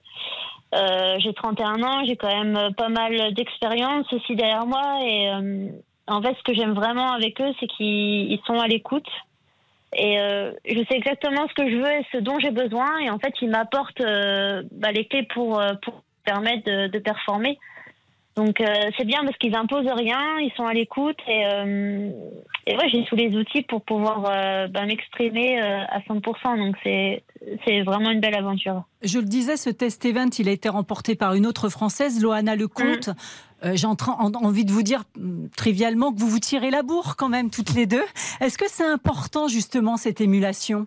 Euh, j'ai 31 ans, j'ai quand même pas mal d'expérience aussi derrière moi. Et euh, en fait, ce que j'aime vraiment avec eux, c'est qu'ils sont à l'écoute. Et euh, je sais exactement ce que je veux et ce dont j'ai besoin. Et en fait, ils m'apportent bah, les clés pour, pour permettre de, de performer. Donc euh, c'est bien parce qu'ils imposent rien, ils sont à l'écoute et, euh, et ouais, j'ai tous les outils pour pouvoir euh, bah, m'exprimer à 100%. Donc c'est vraiment une belle aventure. Je le disais, ce test event, il a été remporté par une autre française, Loana Lecomte. Mm. Euh, j'ai envie de vous dire mm, trivialement que vous vous tirez la bourre quand même toutes les deux. Est-ce que c'est important justement cette émulation?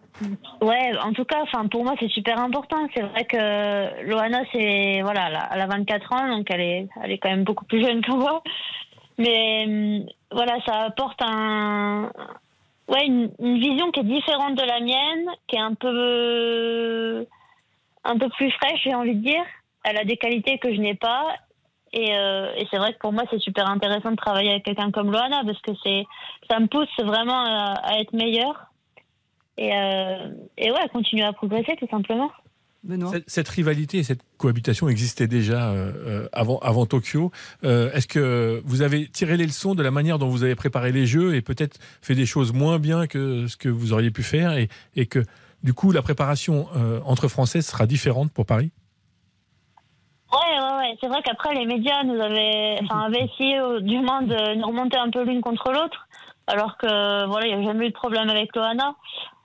Ouais, en tout cas, enfin pour moi c'est super important. C'est vrai que Loana c'est voilà, elle a 24 ans donc elle est elle est quand même beaucoup plus jeune que moi. Mais mm, voilà, ça apporte un ouais une, une vision qui est différente de la mienne, qui est un peu un peu plus fraîche, j'ai envie de dire. Elle a des qualités que je n'ai pas euh, et, c'est vrai que pour moi, c'est super intéressant de travailler avec quelqu'un comme Loana parce que c'est, ça me pousse vraiment à, être meilleure et, euh, et ouais, continuer à progresser tout simplement. Cette, rivalité et cette cohabitation existaient déjà euh, avant, avant Tokyo. Est-ce que vous avez tiré les leçons de la manière dont vous avez préparé les Jeux et peut-être fait des choses moins bien que ce que vous auriez pu faire et, et que du coup la préparation entre Français sera différente pour Paris? Ouais, ouais, ouais. C'est vrai qu'après, les médias nous avaient, enfin, essayé euh, du moins de nous remonter un peu l'une contre l'autre, alors que voilà, il n'y a jamais eu de problème avec Loana.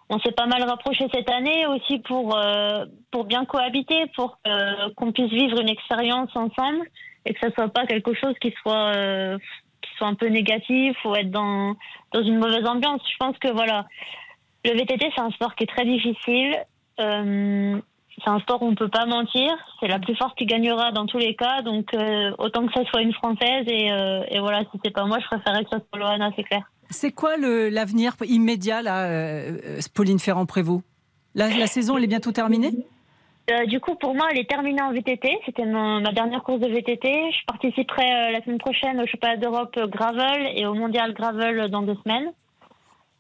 On s'est pas mal rapproché cette année aussi pour euh, pour bien cohabiter, pour qu'on puisse vivre une expérience ensemble et que ça soit pas quelque chose qui soit euh, qui soit un peu négatif ou être dans dans une mauvaise ambiance. Je pense que voilà, le VTT c'est un sport qui est très difficile. Euh, c'est un sport où on peut pas mentir. C'est la plus forte qui gagnera dans tous les cas. Donc euh, autant que ça soit une française et, euh, et voilà, si c'est pas moi, je préférerais que ça soit Loana, c'est clair. C'est quoi l'avenir immédiat là, Pauline Ferrand-Prévôt la, la, saison, elle est bientôt terminée? Du coup, pour moi, elle est terminée en VTT. C'était ma dernière course de VTT. Je participerai la semaine prochaine au championnat d'Europe Gravel et au mondial Gravel dans deux semaines.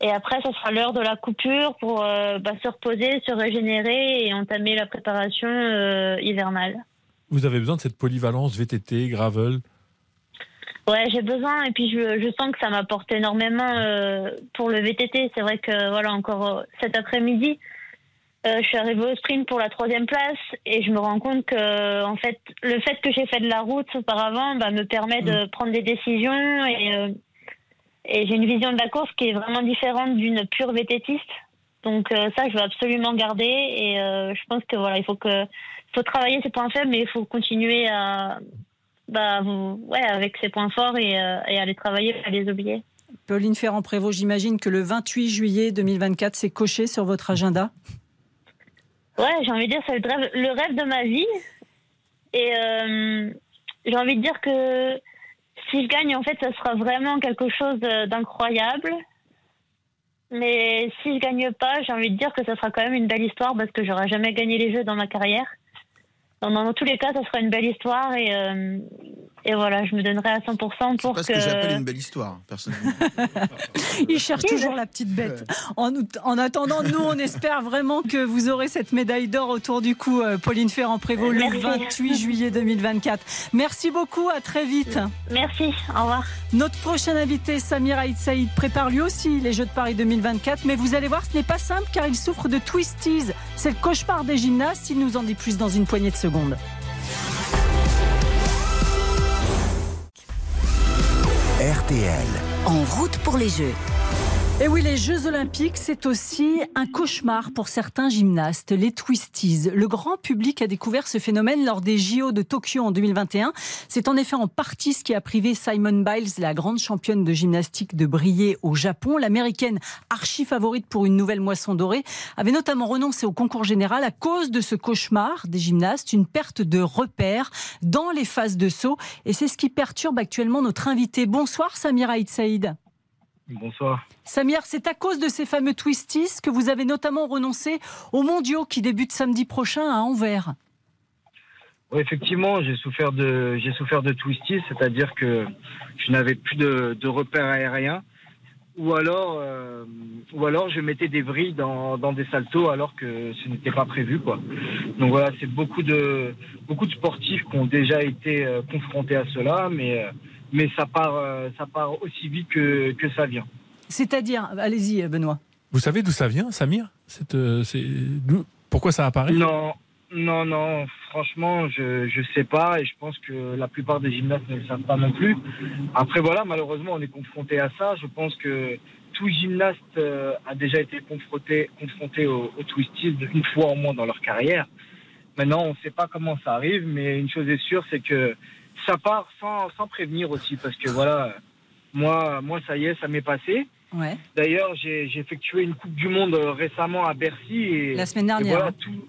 Et après, ça sera l'heure de la coupure pour euh, bah, se reposer, se régénérer et entamer la préparation euh, hivernale. Vous avez besoin de cette polyvalence VTT, gravel? Ouais, j'ai besoin et puis je, je sens que ça m'apporte énormément euh, pour le VTT. C'est vrai que voilà, encore cet après-midi, je suis arrivée au sprint pour la troisième place et je me rends compte que en fait, le fait que j'ai fait de la route auparavant bah, me permet de mmh. prendre des décisions et et j'ai une vision de la course qui est vraiment différente d'une pure vététiste. Donc euh, ça, je veux absolument garder. Et euh, je pense que voilà, il faut que faut travailler ses points faibles, mais il faut continuer à bah, ouais, avec ses points forts et, euh, et à les travailler, à les oublier. Pauline Ferrand-Prévot, j'imagine que le 28 juillet 2024, c'est coché sur votre agenda? Ouais, j'ai envie de dire, c'est le rêve, le rêve de ma vie. Et j'ai envie de dire que si je gagne, en fait, ça sera vraiment quelque chose d'incroyable. Mais si je gagne pas, j'ai envie de dire que ça sera quand même une belle histoire parce que j'aurais jamais gagné les jeux dans ma carrière. Dans, dans tous les cas, ça sera une belle histoire et, euh, et voilà, je me donnerai à 100% pour que. C'est que j'appelle une belle histoire, personnellement. Il cherche toujours la petite bête. En, en, attendant, nous, on espère vraiment que vous aurez cette médaille d'or autour du cou, euh, Pauline Ferrand-Prévot, le 28 juillet 2024. Merci beaucoup, à très vite. Merci, au revoir. Notre prochain invité, Samir Aïd Saïd, prépare lui aussi les Jeux de Paris 2024, mais vous allez voir, ce n'est pas simple car il souffre de twisties. C'est le cauchemar des gymnastes. Il nous en dit plus dans une poignée de secondes. RTL. En route pour les Jeux. Et oui, les Jeux Olympiques, c'est aussi un cauchemar pour certains gymnastes, les twisties. Le grand public a découvert ce phénomène lors des JO de Tokyo en 2021. C'est en effet en partie ce qui a privé Simon Biles, la grande championne de gymnastique, de briller au Japon. L'américaine, archi favorite pour une nouvelle moisson dorée, avait notamment renoncé au concours général à cause de ce cauchemar des gymnastes, une perte de repères dans les phases de saut. Et c'est ce qui perturbe actuellement notre invité. Bonsoir Samira Saïd. Bonsoir. Samir, c'est à cause de ces fameux twisties que vous avez notamment renoncé aux mondiaux qui débutent samedi prochain à Anvers. Oui, effectivement, j'ai souffert de j'ai souffert de twisties, c'est-à-dire que je n'avais plus de, repères aériens ou alors, euh, ou alors je mettais des vrilles dans, dans, des saltos alors que ce n'était pas prévu quoi. Donc voilà, c'est beaucoup de beaucoup de sportifs qui ont déjà été euh, confrontés à cela, mais euh, mais ça part ça part aussi vite que, que ça vient. C'est-à-dire, allez-y Benoît. Vous savez d'où ça vient, Samir Cette, Pourquoi ça apparaît? Non, non, non, franchement, je ne sais pas et je pense que la plupart des gymnastes ne le savent pas non plus. Après, voilà, malheureusement, on est confronté à ça. Je pense que tout gymnaste euh, a déjà été confronté, confronté au, au twisted une fois au moins dans leur carrière. Maintenant, on ne sait pas comment ça arrive, mais une chose est sûre, c'est que ça part sans, sans prévenir aussi, parce que voilà, moi, moi, ça y est, ça m'est passé. Ouais. D'ailleurs, j'ai effectué une Coupe du Monde récemment à Bercy. Et, la semaine dernière. Voilà, tout,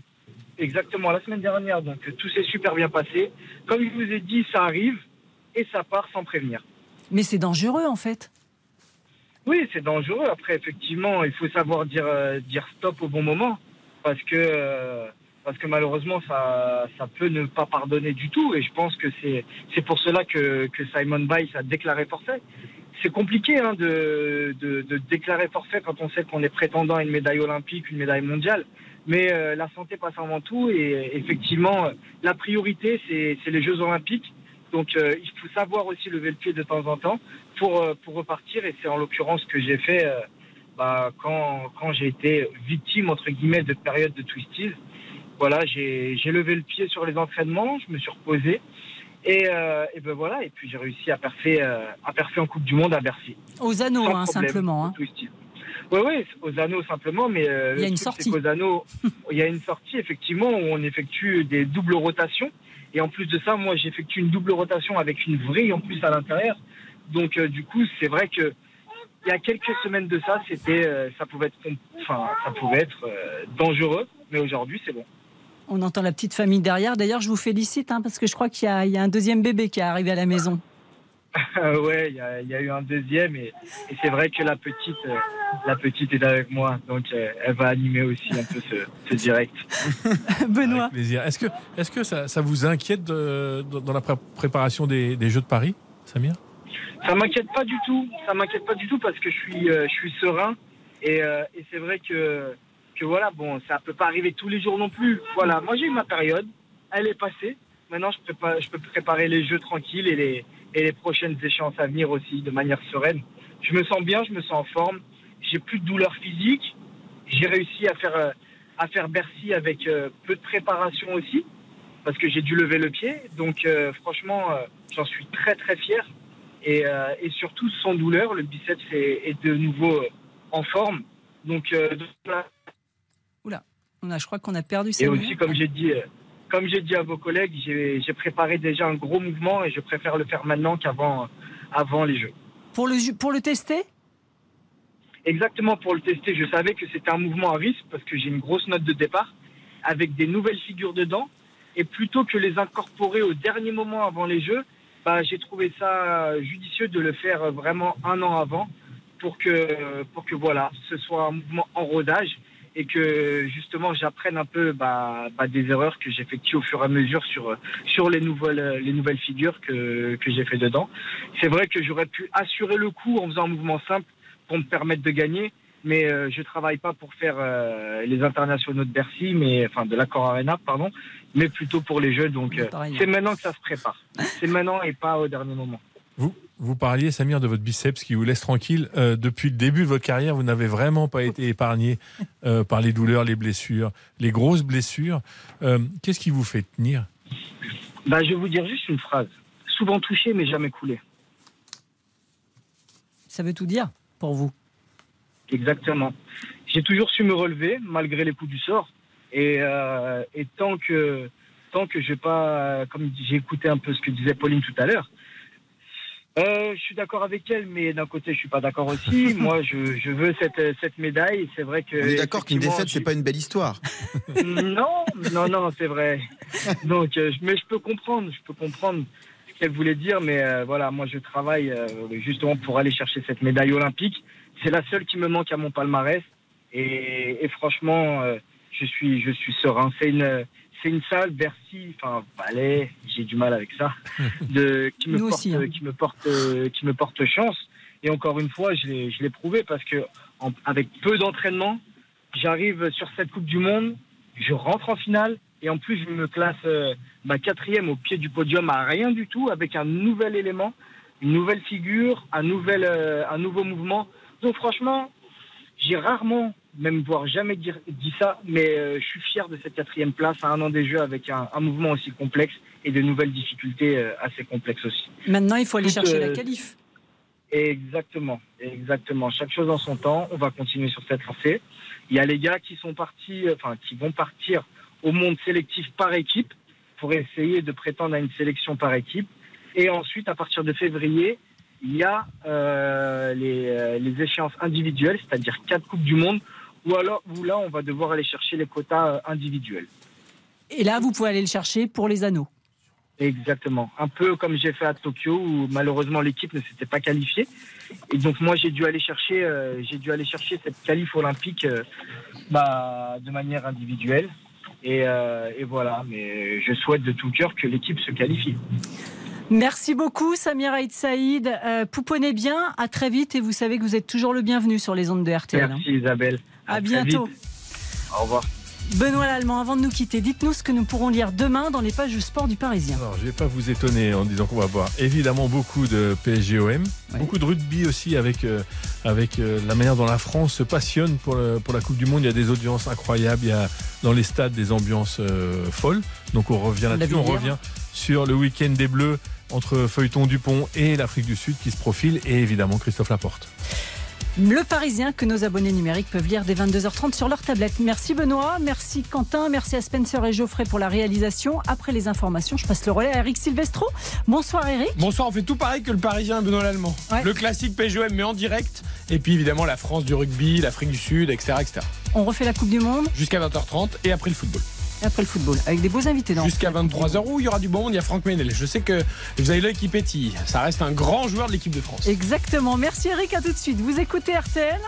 Exactement, la semaine dernière. Donc tout s'est super bien passé. Comme je vous ai dit, ça arrive et ça part sans prévenir. Mais c'est dangereux en fait. Oui, c'est dangereux. Après, effectivement, il faut savoir dire, euh, dire stop au bon moment. Parce que, euh, parce que malheureusement, ça, peut ne pas pardonner du tout. Et je pense que c'est, pour cela que, Simon Biles a déclaré forfait. C'est compliqué hein, de, déclarer forfait quand on sait qu'on est prétendant à une médaille olympique, une médaille mondiale. Mais euh, la santé passe avant tout et effectivement, la priorité, c'est les Jeux Olympiques. Donc euh, il faut savoir aussi lever le pied de temps en temps pour, euh, repartir. Et c'est en l'occurrence ce que j'ai fait bah, quand, quand j'ai été victime, entre guillemets, de période de twisties. Voilà, j'ai levé le pied sur les entraînements, je me suis reposé. Et, et ben voilà, et puis j'ai réussi à percer, à percer en Coupe du Monde à Bercy. Aux anneaux, hein, simplement. Hein. Oui, oui, aux anneaux simplement, mais euh, il y a une sortie. Aux anneaux, il y a une sortie effectivement où on effectue des doubles rotations. Et en plus de ça, moi, j'effectue une double rotation avec une vrille en plus à l'intérieur. Donc, euh, du coup, c'est vrai que il y a quelques semaines de ça, c'était, euh, ça pouvait être, enfin, ça pouvait être dangereux, mais aujourd'hui, c'est bon. On entend la petite famille derrière. D'ailleurs, je vous félicite hein, parce que je crois qu'il y, y, a un deuxième bébé qui est arrivé à la maison. ouais, il y, a eu un deuxième et, c'est vrai que la petite, euh, la petite est avec moi, donc euh, elle va animer aussi un peu ce, direct. Benoît. plaisir. Est-ce que, est-ce que ça, ça, vous inquiète dans la préparation des, Jeux de Paris, Samir? Ça m'inquiète pas du tout. Ça m'inquiète pas du tout parce que je suis, euh, je suis serein et, et c'est vrai que, que voilà, bon, ça peut pas arriver tous les jours non plus. Voilà, moi j'ai eu ma période, elle est passée. Maintenant, je, je peux préparer les jeux tranquilles et les, et les prochaines échéances à venir aussi de manière sereine. Je me sens bien, je me sens en forme. J'ai plus de douleur physique. J'ai réussi à faire, euh, à faire Bercy avec euh, peu de préparation aussi, parce que j'ai dû lever le pied. Donc, euh, franchement, j'en suis très, très fier. Et, et, surtout, sans douleur, le biceps est, de nouveau en forme. Donc, on a, je crois qu'on a perdu Et aussi, comme j'ai dit, comme j'ai dit à vos collègues, j'ai préparé déjà un gros mouvement et je préfère le faire maintenant qu'avant avant les Jeux. Pour le, pour le tester? Exactement, pour le tester. Je savais que c'était un mouvement à risque parce que j'ai une grosse note de départ avec des nouvelles figures dedans. Et plutôt que les incorporer au dernier moment avant les Jeux, bah, j'ai trouvé ça judicieux de le faire vraiment un an avant pour que, pour que voilà, ce soit un mouvement en rodage et que justement j'apprenne un peu bah, bah, des erreurs que j'effectue au fur et à mesure sur, sur les, nouvelles, les nouvelles figures que, que j'ai fait dedans. C'est vrai que j'aurais pu assurer le coup en faisant un mouvement simple pour me permettre de gagner, mais euh, je travaille pas pour faire euh, les internationaux de Bercy, mais enfin de l'accord Arena, pardon, mais plutôt pour les jeux. Donc euh, c'est maintenant que ça se prépare. C'est maintenant et pas au dernier moment. Vous, vous parliez, Samir, de votre biceps qui vous laisse tranquille. Euh, depuis le début de votre carrière, vous n'avez vraiment pas été épargné euh, par les douleurs, les blessures, les grosses blessures. Euh, qu'est-ce qui vous fait tenir? Bah, Je vais vous dire juste une phrase. Souvent touché, mais jamais coulé. Ça veut tout dire pour vous Exactement. J'ai toujours su me relever malgré les coups du sort. Et, et tant que tant que je pas, comme j'ai écouté un peu ce que disait Pauline tout à l'heure, euh, je suis d'accord avec elle, mais d'un côté, je suis pas d'accord aussi. Moi, je, je, veux cette, cette médaille. C'est vrai que. On est d'accord qu'une défaite, c'est pas une belle histoire. non, non, non, c'est vrai. Donc, euh, mais je peux comprendre, je peux comprendre ce qu'elle voulait dire, mais euh, voilà, moi, je travaille justement pour aller chercher cette médaille olympique. C'est la seule qui me manque à mon palmarès, et, et franchement, je suis, je suis serein. C'est une, c'est une salle Bercy, enfin Valais, j'ai du mal avec ça, de, qui me porte, hein. qui me porte, qui me porte chance. Et encore une fois, je l'ai prouvé parce que avec peu d'entraînement, j'arrive sur cette Coupe du Monde, je rentre en finale et en plus je me classe euh, ma quatrième au pied du podium à rien du tout avec un nouvel élément, une nouvelle figure, un nouvel, euh, un nouveau mouvement. Donc franchement, j'ai rarement, même voire jamais dit, dit ça, mais euh, je suis fier de cette quatrième place à un an des Jeux avec un, mouvement aussi complexe et de nouvelles difficultés assez complexes aussi. Maintenant, il faut aller chercher la qualif. Exactement, exactement. Chaque chose en son temps. On va continuer sur cette lancée. Il y a les gars qui sont partis, enfin qui vont partir au monde sélectif par équipe pour essayer de prétendre à une sélection par équipe. Et ensuite, à partir de février, il y a euh, les, euh, les, échéances individuelles, c'est-à-dire quatre coupes du monde, ou alors où là, on va devoir aller chercher les quotas euh, individuels. Et là, vous pouvez aller le chercher pour les anneaux. Exactement. Un peu comme j'ai fait à Tokyo où malheureusement l'équipe ne s'était pas qualifiée. Et donc moi j'ai dû aller chercher, euh, j'ai dû aller chercher cette qualif olympique euh, bah, de manière individuelle. Et, euh, et, voilà. Mais je souhaite de tout cœur que l'équipe se qualifie. Merci beaucoup Samir Aïd Saïd. pouponnez bien, à très vite et vous savez que vous êtes toujours le bienvenu sur les ondes de RTL. Hein. Merci Isabelle. À, bientôt. Au revoir. Benoît Lallemand, avant de nous quitter, dites-nous ce que nous pourrons lire demain dans les pages du sport du Parisien. Alors, je ne vais pas vous étonner en disant qu'on va voir évidemment beaucoup de PSGOM, beaucoup de rugby aussi avec, euh, avec euh, la manière dont la France se passionne pour, pour la Coupe du Monde. Il y a des audiences incroyables, il y a dans les stades des ambiances euh, folles. Donc on revient là-dessus, on revient sur le week-end des Bleus entre Feuilleton Dupont et l'Afrique du Sud qui se profile et évidemment Christophe Laporte. Le Parisien que nos abonnés numériques peuvent lire dès 22h30 sur leur tablette. Merci Benoît, merci Quentin, merci à Spencer et Geoffrey pour la réalisation. Après les informations, je passe le relais à Eric Silvestro. Bonsoir Eric. Bonsoir, on fait tout pareil que le Parisien Benoît Lallemand. Le classique PGOM mais en direct. Et puis évidemment la France du rugby, l'Afrique du Sud, etc., etc. On refait la Coupe du Monde. Jusqu'à 20h30 et après le football après le football, avec des beaux invités. Jusqu'à 23h où il y aura du bon monde, il y a Franck Ménel. Je sais que vous avez l'œil qui pétille. Ça reste un grand joueur de l'équipe de France. Exactement. Merci Eric, à tout de suite. Vous écoutez RTL